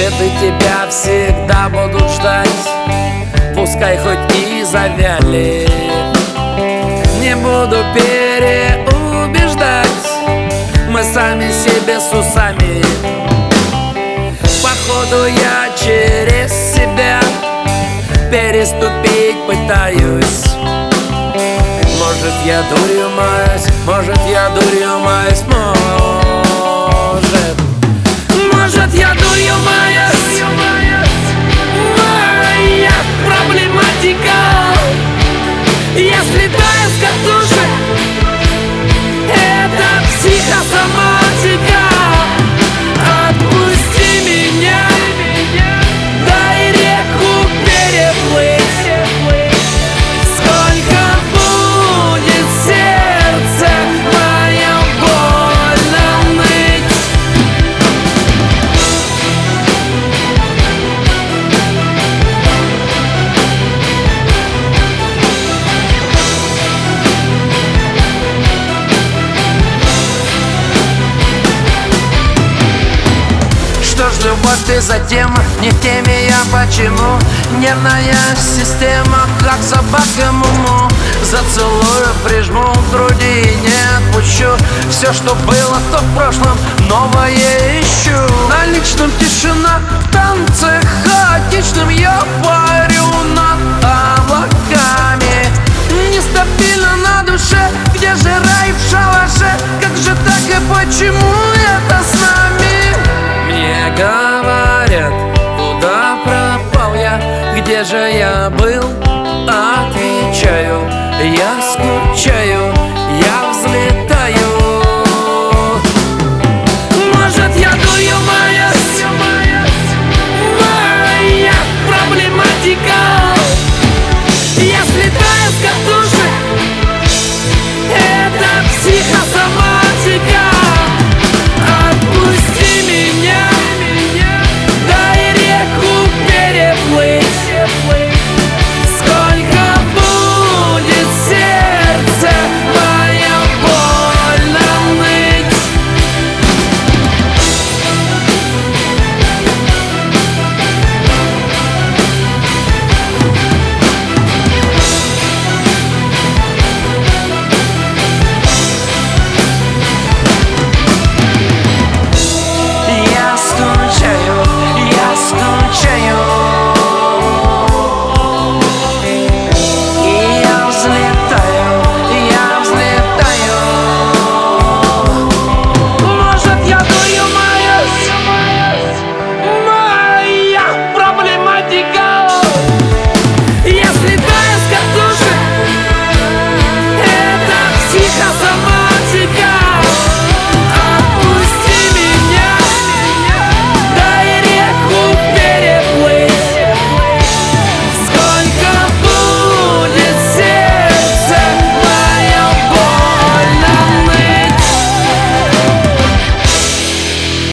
Цветы тебя всегда будут ждать. Пускай хоть и завяли. Не буду переубеждать. Мы сами себе с усами. Походу я через себя Переступить пытаюсь. Может я дурью маюсь, может я дурью маюсь, может ты затем? Не в теме я почему? Нервная система Как собака муму. Зацелую, прижму к груди и не отпущу. Все, что было, то в прошлом Новое ищу. На личном тишина В танце хаотичном Я парю над облаками. Нестабильно на душе Где же рай в шалаше? Как же так и почему говорят, куда пропал я, где же я был? Отвечаю, я скучаю,